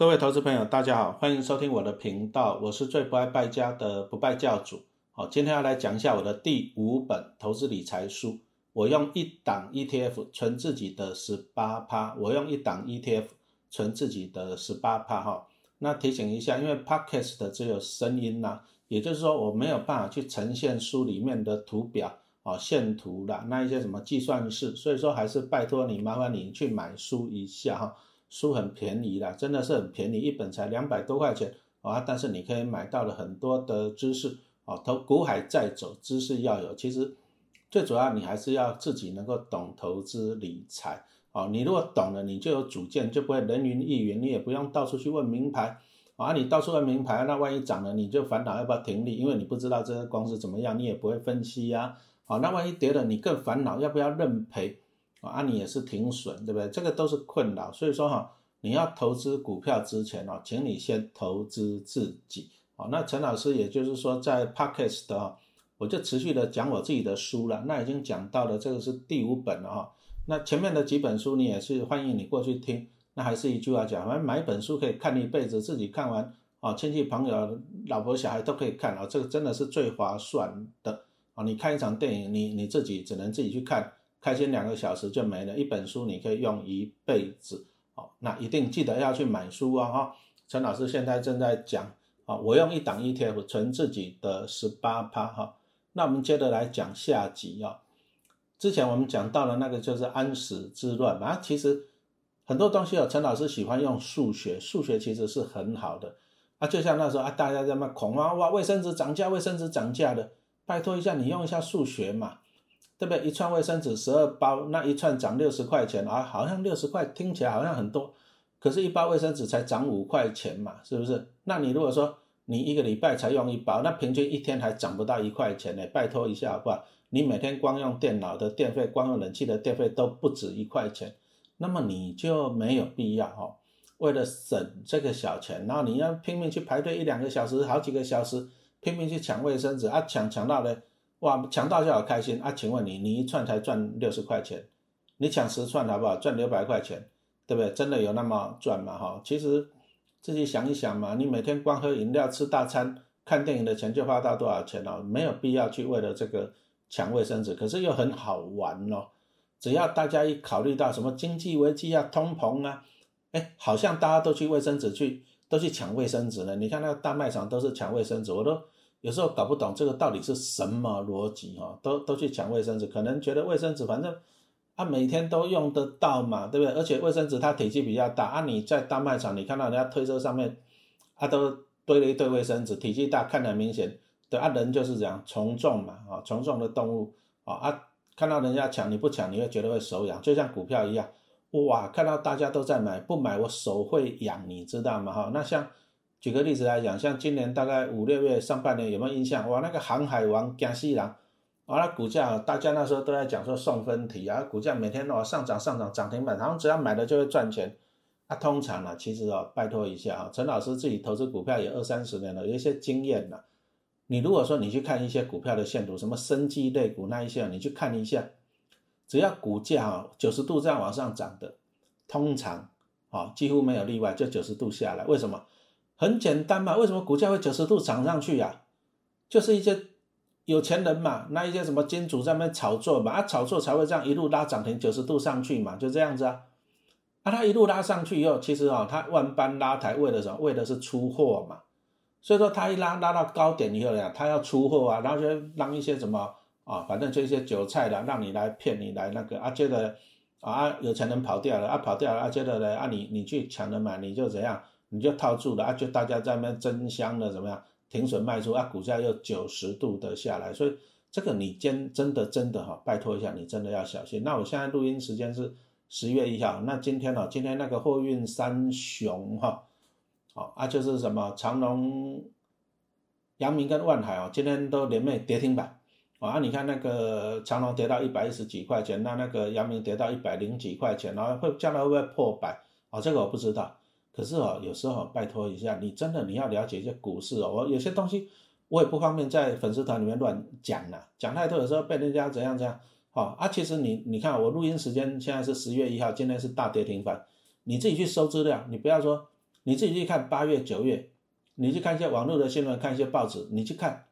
各位投资朋友，大家好，欢迎收听我的频道，我是最不爱败家的不败教主。好，今天要来讲一下我的第五本投资理财书。我用一档 ETF 存自己的十八趴，我用一档 ETF 存自己的十八趴。哈，那提醒一下，因为 Podcast 只有声音呐，也就是说我没有办法去呈现书里面的图表啊、线图啦，那一些什么计算式，所以说还是拜托你，麻烦你去买书一下哈。书很便宜啦，真的是很便宜，一本才两百多块钱啊！但是你可以买到了很多的知识啊，投股海在走，知识要有。其实最主要你还是要自己能够懂投资理财啊。你如果懂了，你就有主见，就不会人云亦云，你也不用到处去问名牌啊。你到处问名牌，那万一涨了，你就烦恼要不要停利，因为你不知道这个公司怎么样，你也不会分析呀。好，那万一跌了，你更烦恼要不要认赔。啊，你也是停损，对不对？这个都是困扰，所以说哈，你要投资股票之前哦，请你先投资自己。好，那陈老师也就是说在 Podcast 啊，我就持续的讲我自己的书了。那已经讲到了这个是第五本了哈。那前面的几本书你也是欢迎你过去听。那还是一句话讲，反正买一本书可以看一辈子，自己看完啊，亲戚朋友、老婆小孩都可以看啊，这个真的是最划算的啊。你看一场电影，你你自己只能自己去看。开心两个小时就没了，一本书你可以用一辈子，好，那一定记得要去买书啊哈。陈老师现在正在讲，啊，我用一档 ETF 存自己的十八趴哈。那我们接着来讲下集啊。之前我们讲到了那个就是安史之乱嘛，其实很多东西哦，陈老师喜欢用数学，数学其实是很好的啊。就像那时候啊，大家在那恐慌哇，卫生纸涨价，卫生纸涨价的，拜托一下你用一下数学嘛。对不对？一串卫生纸十二包，那一串涨六十块钱啊，好像六十块听起来好像很多，可是，一包卫生纸才涨五块钱嘛，是不是？那你如果说你一个礼拜才用一包，那平均一天还涨不到一块钱呢？拜托一下好不好？你每天光用电脑的电费，光用冷气的电费都不止一块钱，那么你就没有必要哈，为了省这个小钱，然后你要拼命去排队一两个小时，好几个小时，拼命去抢卫生纸啊，抢抢到了。哇，抢到就好开心啊！请问你，你一串才赚六十块钱，你抢十串好不好？赚六百块钱，对不对？真的有那么赚吗？哈，其实自己想一想嘛，你每天光喝饮料、吃大餐、看电影的钱就花到多少钱了？没有必要去为了这个抢卫生纸，可是又很好玩哦。只要大家一考虑到什么经济危机啊、通膨啊，哎，好像大家都去卫生纸去，都去抢卫生纸了。你看那个大卖场都是抢卫生纸，我都。有时候搞不懂这个到底是什么逻辑哈，都都去抢卫生纸，可能觉得卫生纸反正啊每天都用得到嘛，对不对？而且卫生纸它体积比较大啊，你在大卖场你看到人家推车上面，啊都堆了一堆卫生纸，体积大看得很明显，对啊人就是这样从众嘛啊从众的动物啊啊看到人家抢你不抢你会觉得会手痒，就像股票一样，哇看到大家都在买不买我手会痒，你知道吗哈？那像。举个例子来讲，像今年大概五六月上半年有没有印象？哇，那个航海王江西郎，完了股价，大家那时候都在讲说送分题啊，股价每天哦上涨上涨涨停板，然后只要买了就会赚钱。啊，通常呢，其实哦，拜托一下啊，陈老师自己投资股票也二三十年了，有一些经验了。你如果说你去看一些股票的线图，什么生机类股那一些，你去看一下，只要股价啊九十度这样往上涨的，通常啊几乎没有例外，就九十度下来，为什么？很简单嘛，为什么股价会九十度涨上去呀？就是一些有钱人嘛，那一些什么金主在那炒作嘛，啊，炒作才会这样一路拉涨停九十度上去嘛，就这样子啊。啊，他一路拉上去以后，其实啊，他万般拉抬为了什么？为的是出货嘛。所以说他一拉拉到高点以后呀，他要出货啊，然后就让一些什么啊，反正就一些韭菜的，让你来骗你来那个啊，接着啊有钱人跑掉了啊，跑掉了啊，接着呢啊你你去抢着买，你就怎样？你就套住了啊！就大家在那边争相的怎么样停损卖出啊？股价又九十度的下来，所以这个你真真的真的哈，拜托一下，你真的要小心。那我现在录音时间是十月一号，那今天呢？今天那个货运三雄哈，好啊，就是什么长隆、阳明跟万海哦，今天都连袂跌停板啊！你看那个长隆跌到一百一十几块钱，那那个阳明跌到一百零几块钱，然后会将来会不会破百啊？这个我不知道。可是哦，有时候拜托一下，你真的你要了解一些股市哦。我有些东西我也不方便在粉丝团里面乱讲了，讲太多有时候被人家怎样怎样。好啊，其实你你看我录音时间现在是十月一号，今天是大跌停板，你自己去搜资料，你不要说你自己去看八月、九月，你去看一些网络的新闻，看一些报纸，你去看，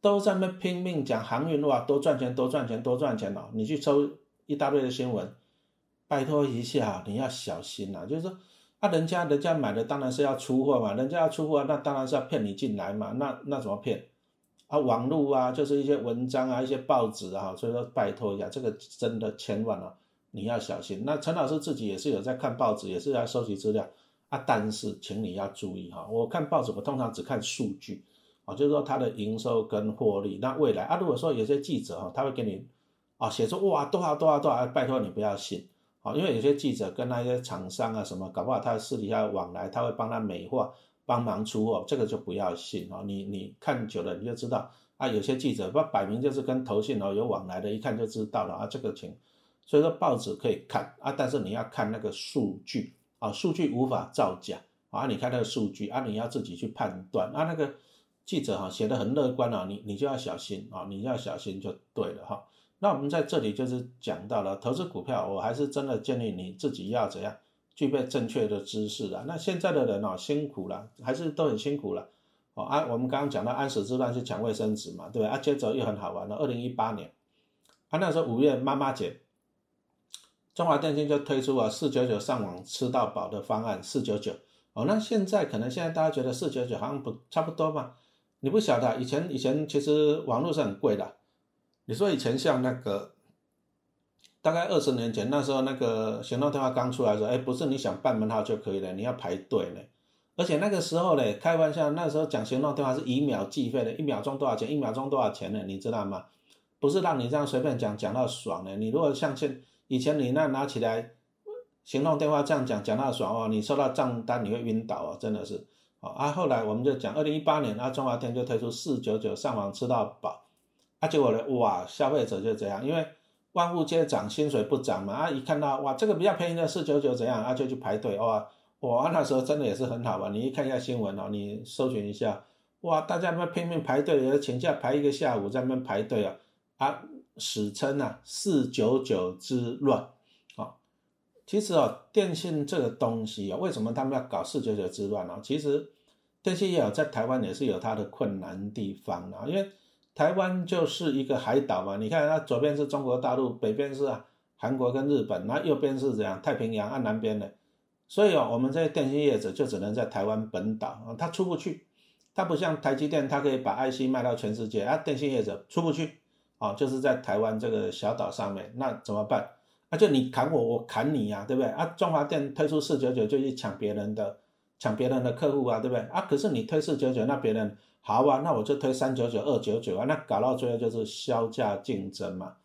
都在那拼命讲航运啊，多赚钱，多赚钱，多赚钱哦。你去抽一大堆的新闻，拜托一下，你要小心呐。就是说，啊，人家人家买的当然是要出货嘛，人家要出货，那当然是要骗你进来嘛。那那怎么骗？啊，网络啊，就是一些文章啊，一些报纸啊，所以说拜托一下，这个真的千万啊，你要小心。那陈老师自己也是有在看报纸，也是在收集资料啊，但是请你要注意哈，我看报纸我通常只看数据啊，就是说它的营收跟获利，那未来啊，如果说有些记者哈，他会给你啊写出哇多少多少多少，拜托你不要信啊，因为有些记者跟那些厂商啊什么，搞不好他私底下往来，他会帮他美化。帮忙出货，这个就不要信哦。你你看久了，你就知道啊。有些记者不摆明就是跟投信哦有往来的，一看就知道了啊。这个情，所以说报纸可以看啊，但是你要看那个数据啊，数据无法造假啊。你看那个数据啊，你要自己去判断啊。那个记者哈写的很乐观啊，你你就要小心啊，你要小心就对了哈。那我们在这里就是讲到了投资股票，我还是真的建议你自己要怎样。具备正确的知识啊，那现在的人哦辛苦了，还是都很辛苦了哦。啊，我们刚刚讲到安史之乱是抢卫生纸嘛，对吧？啊，接着又很好玩了，二零一八年，啊那时候五月妈妈节，中华电信就推出了四九九上网吃到饱的方案，四九九哦。那现在可能现在大家觉得四九九好像不差不多嘛？你不晓得，以前以前其实网络是很贵的，你说以前像那个。大概二十年前，那时候那个行动电话刚出来的时候，哎，不是你想办门号就可以了，你要排队呢。而且那个时候呢，开玩笑，那时候讲行动电话是以秒计费的，一秒钟多少钱？一秒钟多少钱呢？你知道吗？不是让你这样随便讲讲到爽的。你如果像现以前你那拿起来行动电话这样讲讲到爽哦，你收到账单你会晕倒哦，真的是。啊，后来我们就讲二零一八年，啊，中华天就推出四九九上网吃到饱，啊，结果呢，哇，消费者就这样，因为。万物皆涨，薪水不涨嘛？啊，一看到哇，这个比较便宜的四九九怎样？啊，就去排队哇！哇，那时候真的也是很好玩。你一看一下新闻哦，你搜寻一下，哇，大家那拼命排队，有请假排一个下午在那边排队啊！啊，史称啊四九九之乱啊。其实哦，电信这个东西啊，为什么他们要搞四九九之乱呢？其实电信业有在台湾也是有它的困难地方啊，因为。台湾就是一个海岛嘛，你看它左边是中国大陆，北边是韩国跟日本，那右边是怎样太平洋啊南边的，所以哦，我们这些电信业者就只能在台湾本岛啊，它出不去，它不像台积电，它可以把 IC 卖到全世界啊，电信业者出不去啊，就是在台湾这个小岛上面，那怎么办？那就你砍我，我砍你呀，对不对？啊，中华电推出四九九就去抢别人的，抢别人的客户啊，对不对？啊，可是你推四九九，那别人。好啊，那我就推三九九、二九九啊，那搞到最后就是销价竞争嘛。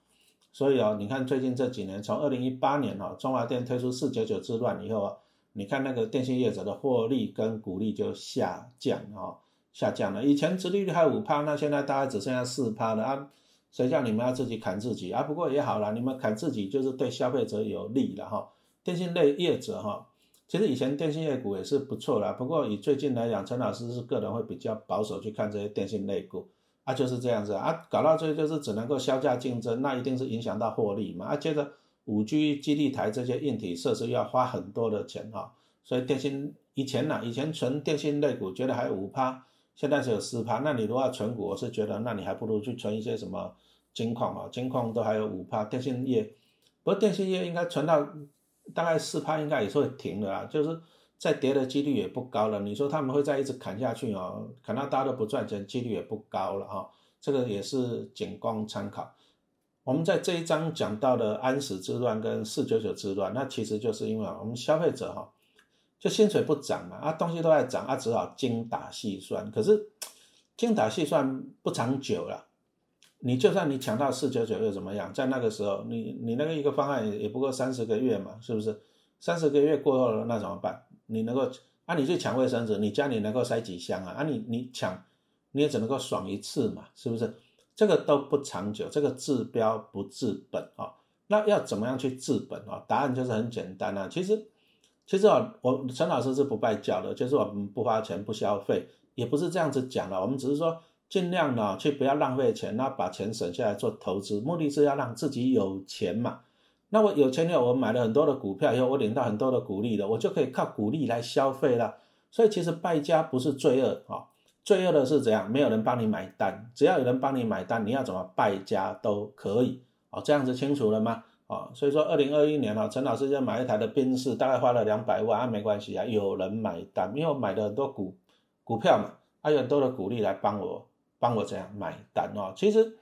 所以哦，你看最近这几年，从二零一八年哦，中华电推出四九九之乱以后啊，你看那个电信业者的获利跟股利就下降哦，下降了。以前殖利率还五趴，那现在大概只剩下四趴了啊。谁叫你们要自己砍自己啊？不过也好了，你们砍自己就是对消费者有利了哈。电信类业者哈。其实以前电信业股也是不错啦，不过以最近来讲，陈老师是个人会比较保守去看这些电信类股，啊就是这样子啊，搞到最后就是只能够销价竞争，那一定是影响到获利嘛，啊接着五 G 基地台这些硬体设施要花很多的钱哈，所以电信以前呢，以前存电信类股觉得还有五趴，现在只有四趴，那你如果要存股，我是觉得那你还不如去存一些什么金矿啊，金矿都还有五趴，电信业，不过电信业应该存到。大概四趴应该也是会停的啦，就是再跌的几率也不高了。你说他们会再一直砍下去哦，砍到大家都不赚钱，几率也不高了哈。这个也是仅供参考。我们在这一章讲到的安史之乱跟四九九之乱，那其实就是因为我们消费者哈，就薪水不涨嘛，啊东西都在涨，啊只好精打细算。可是精打细算不长久了。你就算你抢到四九九又怎么样？在那个时候，你你那个一个方案也不过三十个月嘛，是不是？三十个月过后了，那怎么办？你能够啊？你去抢卫生纸，你家里能够塞几箱啊？啊，你你抢，你也只能够爽一次嘛，是不是？这个都不长久，这个治标不治本啊。那要怎么样去治本啊？答案就是很简单啊。其实其实啊，我陈老师是不败教的，就是我们不花钱不消费，也不是这样子讲的，我们只是说。尽量呢，去不要浪费钱，那把钱省下来做投资，目的是要让自己有钱嘛。那我有钱了，我买了很多的股票以后，我领到很多的股利了，我就可以靠股利来消费了。所以其实败家不是罪恶啊，罪恶的是怎样？没有人帮你买单，只要有人帮你买单，你要怎么败家都可以哦。这样子清楚了吗？啊，所以说二零二一年啊，陈老师就买一台的宾士，大概花了两百万啊，没关系啊，有人买单，因为我买了很多股股票嘛，还有很多的股利来帮我帮我这样买单哦。其实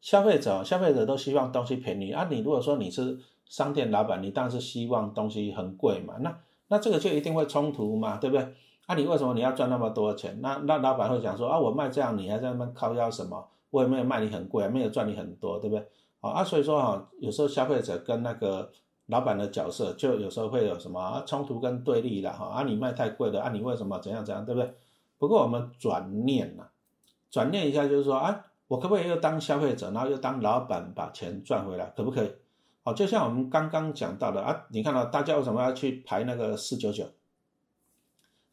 消费者消费者都希望东西便宜啊，你如果说你是商店老板，你当然是希望东西很贵嘛，那那这个就一定会冲突嘛，对不对？啊，你为什么你要赚那么多钱？那那老板会讲说啊，我卖这样，你还在那边靠要什么？我也没有卖你很贵，没有赚你很多，对不对？啊，所以说哈，有时候消费者跟那个老板的角色，就有时候会有什么冲突跟对立了哈。啊，你卖太贵了，啊，你为什么怎样怎样，对不对？不过我们转念呐，转念一下，就是说啊，我可不可以又当消费者，然后又当老板，把钱赚回来，可不可以？好，就像我们刚刚讲到的啊，你看到大家为什么要去排那个四九九？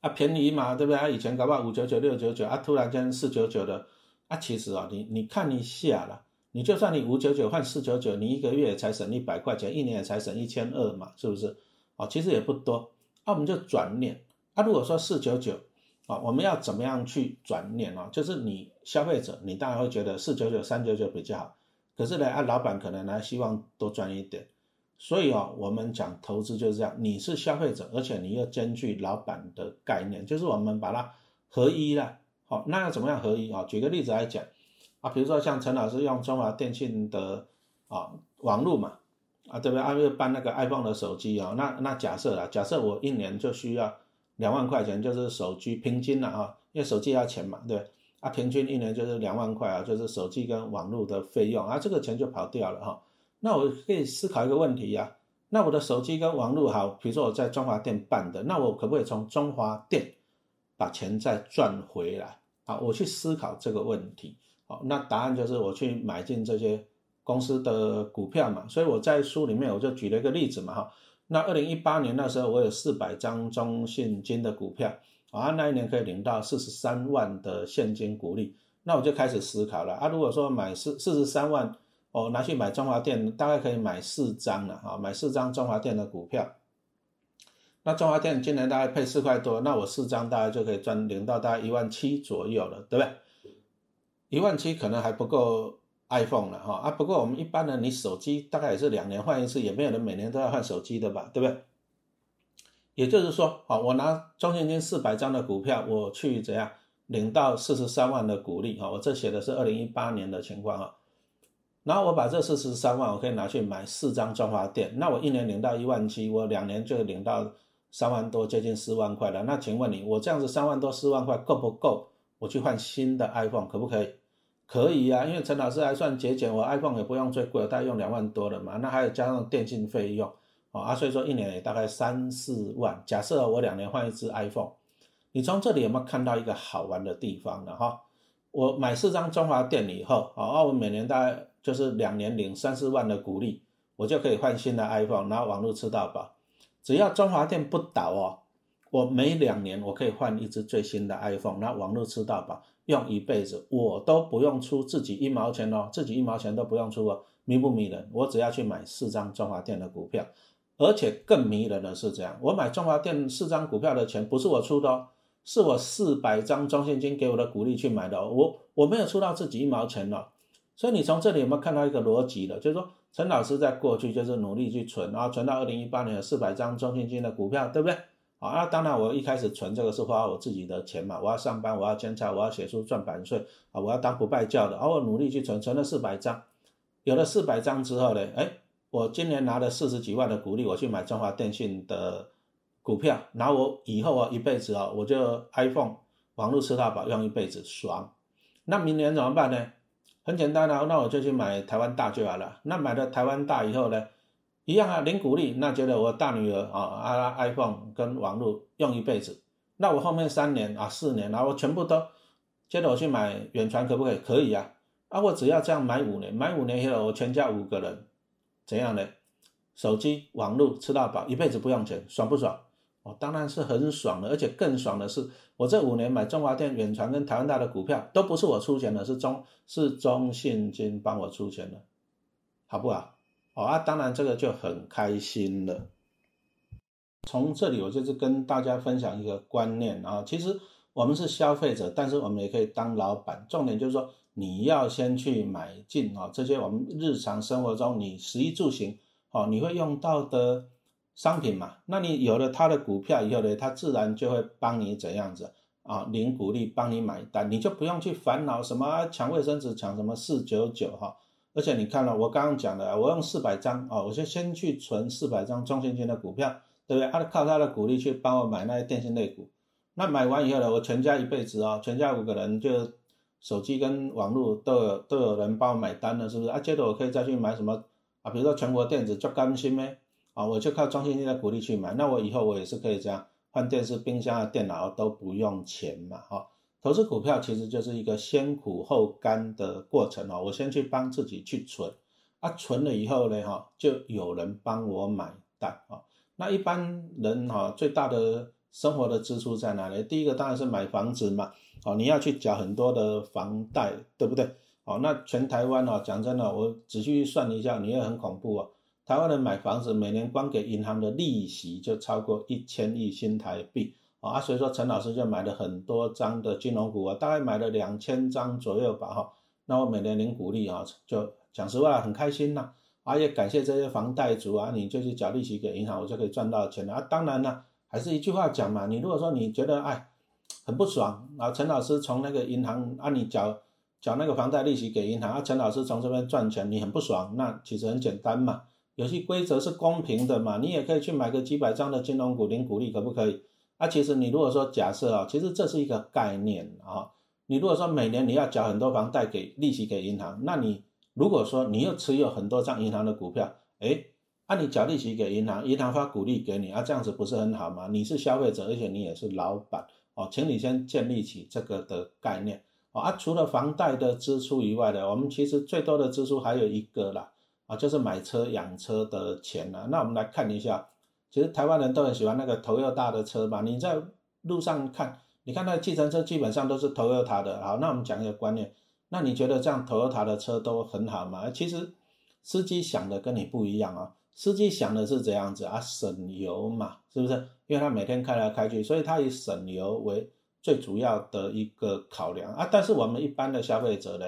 啊，便宜嘛，对不对？啊，以前搞不好五九九、六九九，啊，突然间四九九的，啊，其实啊，你你看一下了。你就算你五九九换四九九，你一个月才省一百块钱，一年也才省一千二嘛，是不是？哦，其实也不多。那我们就转念，啊，如果说四九九，啊，我们要怎么样去转念啊？就是你消费者，你当然会觉得四九九、三九九比较好，可是呢，啊，老板可能呢希望多赚一点。所以啊，我们讲投资就是这样，你是消费者，而且你又兼具老板的概念，就是我们把它合一了。好，那要怎么样合一啊？举个例子来讲。啊，比如说像陈老师用中华电信的啊网络嘛，啊对不对？啊又办那个 iPhone 的手机啊，那那假设啊，假设我一年就需要两万块钱，就是手机平均了啊，因为手机要钱嘛，对啊，平均一年就是两万块啊，就是手机跟网络的费用啊，这个钱就跑掉了哈。那我可以思考一个问题呀，那我的手机跟网络好，比如说我在中华店办的，那我可不可以从中华店把钱再赚回来？啊，我去思考这个问题。好，那答案就是我去买进这些公司的股票嘛，所以我在书里面我就举了一个例子嘛，哈，那二零一八年那时候我有四百张中信金的股票，啊，那一年可以领到四十三万的现金股利，那我就开始思考了，啊，如果说买四四十三万，哦，拿去买中华电，大概可以买四张了，啊，买四张中华电的股票，那中华电今年大概配四块多，那我四张大概就可以赚领到大概一万七左右了，对不对？一万七可能还不够 iPhone 了哈啊！不过我们一般呢，你手机大概也是两年换一次，也没有人每年都要换手机的吧，对不对？也就是说，啊，我拿中信金四百张的股票，我去怎样领到四十三万的股利哈？我这写的是二零一八年的情况啊。然后我把这四十三万，我可以拿去买四张中华电，那我一年领到一万七，我两年就领到三万多，接近四万块了。那请问你，我这样子三万多四万块够不够？我去换新的 iPhone 可不可以？可以啊，因为陈老师还算节俭，我 iPhone 也不用最贵，大概用两万多了嘛。那还有加上电信费用，哦啊，所以说一年也大概三四万。假设我两年换一支 iPhone，你从这里有没有看到一个好玩的地方呢？哈，我买四张中华电以后，啊，我每年大概就是两年领三四万的股利，我就可以换新的 iPhone，然后网络吃到饱。只要中华电不倒哦。我每两年我可以换一只最新的 iPhone，那网络吃到饱，用一辈子，我都不用出自己一毛钱哦，自己一毛钱都不用出哦，迷不迷人？我只要去买四张中华电的股票，而且更迷人的是这样，我买中华电四张股票的钱不是我出的哦，是我四百张中现金给我的鼓励去买的，哦我我没有出到自己一毛钱哦，所以你从这里有没有看到一个逻辑的？就是说陈老师在过去就是努力去存，然后存到二零一八年有四百张中现金的股票，对不对？啊，那当然，我一开始存这个是花我自己的钱嘛，我要上班，我要兼差，我要写书赚版税啊，我要当不败教的，而我努力去存，存了四百张，有了四百张之后呢，哎，我今年拿了四十几万的股利，我去买中华电信的股票，然后我以后啊一辈子啊，我就 iPhone 网络吃到饱用一辈子爽。那明年怎么办呢？很简单啊，那我就去买台湾大就好了。那买了台湾大以后呢？一样啊，零鼓励，那觉得我大女儿啊，啊 iPhone 跟网络用一辈子，那我后面三年啊四年，然后我全部都接着我去买远传可不可以？可以呀，啊我只要这样买五年，买五年以后我全家五个人怎样呢？手机网络吃到饱，一辈子不用钱，爽不爽？哦，当然是很爽的，而且更爽的是，我这五年买中华电、远传跟台湾大的股票都不是我出钱的，是中是中信金帮我出钱的，好不好？哦啊，当然这个就很开心了。从这里我就是跟大家分享一个观念啊，其实我们是消费者，但是我们也可以当老板。重点就是说，你要先去买进啊这些我们日常生活中你食衣住行哦你会用到的商品嘛。那你有了它的股票以后呢，它自然就会帮你怎样子啊，零股利帮你买单，你就不用去烦恼什么抢卫生纸抢什么四九九哈。而且你看了我刚刚讲的，我用四百张哦，我就先去存四百张中信金的股票。对不对？他靠他的鼓励去帮我买那些电信类股，那买完以后呢，我全家一辈子哦，全家五个人就手机跟网络都有都有人帮我买单了，是不是？啊，接着我可以再去买什么啊？比如说全国电子就甘心咩？啊，我就靠中信金的鼓励去买，那我以后我也是可以这样换电视、冰箱啊、电脑都不用钱嘛，哈。投资股票其实就是一个先苦后甘的过程哦，我先去帮自己去存，啊，存了以后呢，哈，就有人帮我买单啊。那一般人哈，最大的生活的支出在哪里？第一个当然是买房子嘛，哦，你要去缴很多的房贷，对不对？哦，那全台湾哦，讲真的，我仔细算一下，你也很恐怖哦。台湾人买房子，每年光给银行的利息就超过一千亿新台币啊，所以说陈老师就买了很多张的金融股啊，大概买了两千张左右吧，哈。那我每年领股利啊，就讲实话很开心呐。啊，也感谢这些房贷族啊，你就去缴利息给银行，我就可以赚到钱了啊。当然呢，还是一句话讲嘛，你如果说你觉得哎很不爽啊，陈老师从那个银行啊，你缴缴那个房贷利息给银行啊，陈老师从这边赚钱，你很不爽，那其实很简单嘛，游戏规则是公平的嘛，你也可以去买个几百张的金融股领股利，可不可以？啊，其实你如果说假设啊，其实这是一个概念啊，你如果说每年你要缴很多房贷给利息给银行，那你。如果说你又持有很多张银行的股票，哎，按你缴利息给银行，银行发股利给你，啊，这样子不是很好吗？你是消费者，而且你也是老板哦，请你先建立起这个的概念哦。啊，除了房贷的支出以外的，我们其实最多的支出还有一个啦，啊，就是买车养车的钱啦。那我们来看一下，其实台湾人都很喜欢那个头又大的车吧？你在路上看，你看那计程车基本上都是头又大的。好，那我们讲一个观念。那你觉得这样头又大的车都很好吗？其实司机想的跟你不一样啊。司机想的是怎样子啊，省油嘛，是不是？因为他每天开来开去，所以他以省油为最主要的一个考量啊。但是我们一般的消费者呢，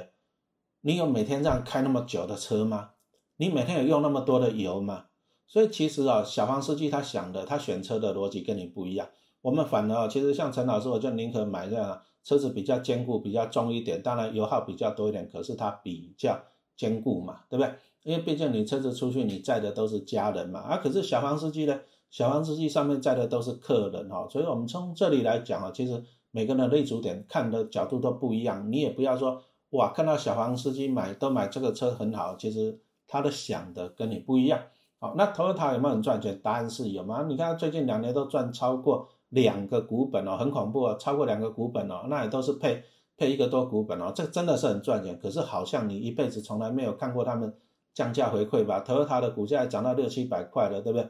你有每天这样开那么久的车吗？你每天有用那么多的油吗？所以其实啊，小黄司机他想的，他选车的逻辑跟你不一样。我们反而其实像陈老师，我就宁可买这样。车子比较坚固，比较重一点，当然油耗比较多一点，可是它比较坚固嘛，对不对？因为毕竟你车子出去，你载的都是家人嘛，啊，可是小黄司机呢？小黄司机上面载的都是客人哈，所以我们从这里来讲啊，其实每个人的立足点看的角度都不一样，你也不要说哇，看到小黄司机买都买这个车很好，其实他的想的跟你不一样。好，那 Toyota 有没有很赚钱？答案是有嘛？你看最近两年都赚超过。两个股本哦，很恐怖哦，超过两个股本哦，那也都是配配一个多股本哦，这真的是很赚钱。可是好像你一辈子从来没有看过他们降价回馈吧？投它的股价涨到六七百块了，对不对？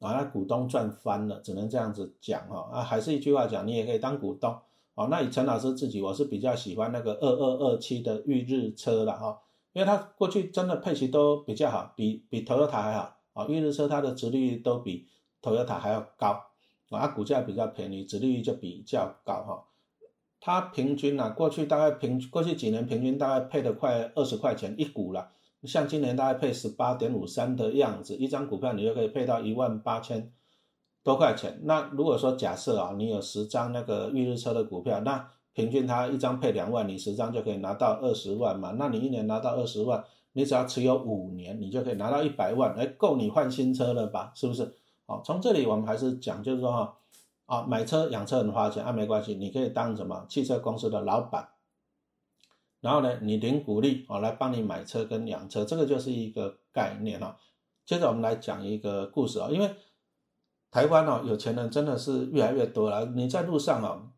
啊，那股东赚翻了，只能这样子讲哈。啊，还是一句话讲，你也可以当股东哦。那以陈老师自己，我是比较喜欢那个二二二七的裕日车了哈，因为它过去真的配息都比较好，比比投塔还好啊。裕日车它的值率都比投塔还要高。啊，股价比较便宜，值率就比较高哈。它平均啊，过去大概平过去几年平均大概配的快二十块钱一股了。像今年大概配十八点五三的样子，一张股票你就可以配到一万八千多块钱。那如果说假设啊，你有十张那个裕日车的股票，那平均它一张配两万，你十张就可以拿到二十万嘛。那你一年拿到二十万，你只要持有五年，你就可以拿到一百万，哎，够你换新车了吧？是不是？好从这里我们还是讲，就是说哈，啊，买车养车很花钱啊，没关系，你可以当什么汽车公司的老板，然后呢，你领股利啊，来帮你买车跟养车，这个就是一个概念啊。接着我们来讲一个故事啊，因为台湾哦，有钱人真的是越来越多了。你在路上哦，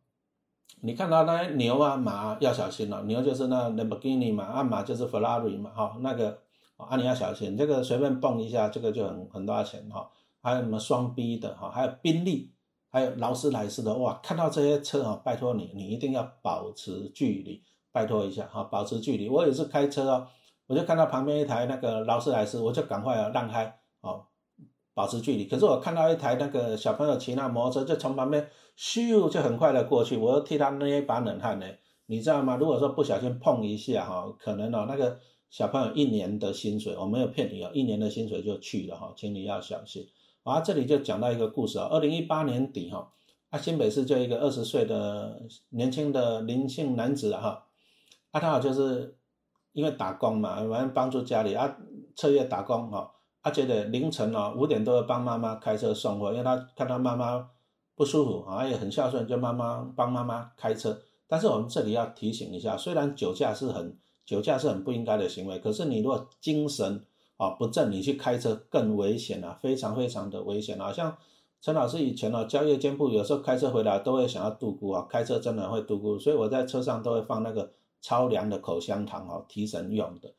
你看到那些牛啊马要小心了，牛就是那 Lamborghini 嘛，啊马就是 Ferrari 嘛，哈，那个啊你要小心，这个随便蹦一下，这个就很很多钱哈。还有什么双 B 的哈，还有宾利，还有劳斯莱斯的哇！看到这些车哈，拜托你，你一定要保持距离，拜托一下哈，保持距离。我也是开车哦，我就看到旁边一台那个劳斯莱斯，我就赶快要让开哦，保持距离。可是我看到一台那个小朋友骑那摩托车，就从旁边咻就很快的过去，我又替他捏一把冷汗呢。你知道吗？如果说不小心碰一下哈，可能哦那个小朋友一年的薪水，我没有骗你哦，一年的薪水就去了哈，请你要小心。啊，这里就讲到一个故事啊，二零一八年底哈，啊新北市就一个二十岁的年轻的林姓男子哈，啊他好就是因为打工嘛，反正帮助家里啊，彻夜打工哈，啊觉得凌晨哦五点多帮妈妈开车送货，因为他看到妈妈不舒服啊，也很孝顺，就妈妈帮妈妈开车。但是我们这里要提醒一下，虽然酒驾是很酒驾是很不应该的行为，可是你如果精神啊不正，你去开车更危险啊，非常非常的危险啊！像陈老师以前哦，交夜间部有时候开车回来都会想要度孤啊，开车真的会度孤，所以我在车上都会放那个超凉的口香糖哦，提神用的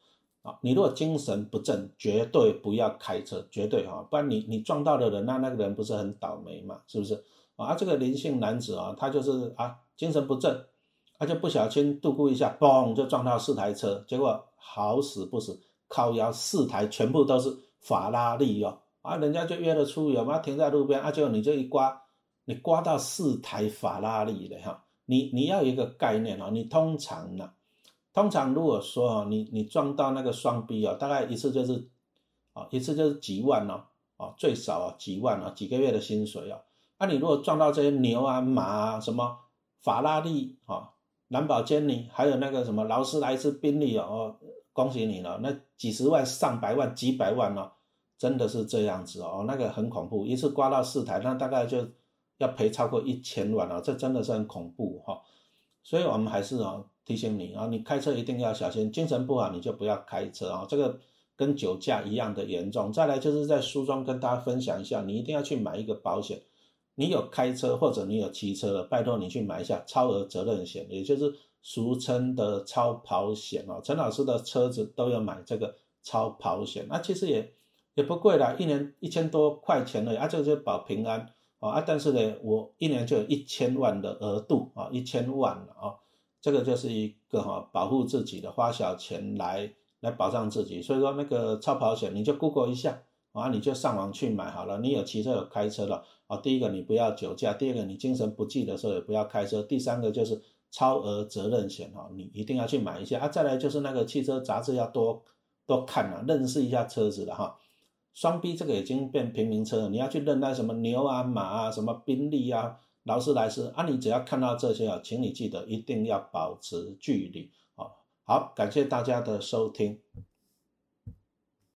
啊。你如果精神不正，绝对不要开车，绝对哈，不然你你撞到的人，那那个人不是很倒霉嘛？是不是啊？这个林姓男子啊，他就是啊，精神不正。他就不小心度过一下，嘣就撞到四台车，结果好死不死，靠腰四台全部都是法拉利哦，啊，人家就约了出游嘛，停在路边，啊，结果你这一刮，你刮到四台法拉利的哈，你你要有一个概念哦，你通常呢，通常如果说哦，你你撞到那个双 B 哦，大概一次就是，哦，一次就是几万哦，哦，最少啊几万啊，几个月的薪水哦，那你如果撞到这些牛啊马啊什么法拉利啊。蓝宝坚尼，还有那个什么劳斯莱斯宾利哦，恭喜你了，那几十万、上百万、几百万哦，真的是这样子哦，那个很恐怖，一次刮到四台，那大概就要赔超过一千万哦，这真的是很恐怖哈。所以我们还是哦提醒你啊，你开车一定要小心，精神不好你就不要开车啊，这个跟酒驾一样的严重。再来就是在书中跟大家分享一下，你一定要去买一个保险。你有开车或者你有骑车的，拜托你去买一下超额责任险，也就是俗称的超跑险哦。陈老师的车子都有买这个超跑险，那其实也也不贵啦，一年一千多块钱的啊，这个就保平安啊。但是呢，我一年就有一千万的额度啊，一千万啊，这个就是一个哈保护自己的，花小钱来来保障自己。所以说那个超跑险，你就 Google 一下啊，你就上网去买好了。你有骑车有开车的。啊，第一个你不要酒驾，第二个你精神不济的时候也不要开车，第三个就是超额责任险哈，你一定要去买一下啊。再来就是那个汽车杂志要多多看啊，认识一下车子的哈。双 B 这个已经变平民车了，你要去认那什么牛啊马啊，什么宾利啊、劳斯莱斯啊，你只要看到这些啊，请你记得一定要保持距离啊。好，感谢大家的收听。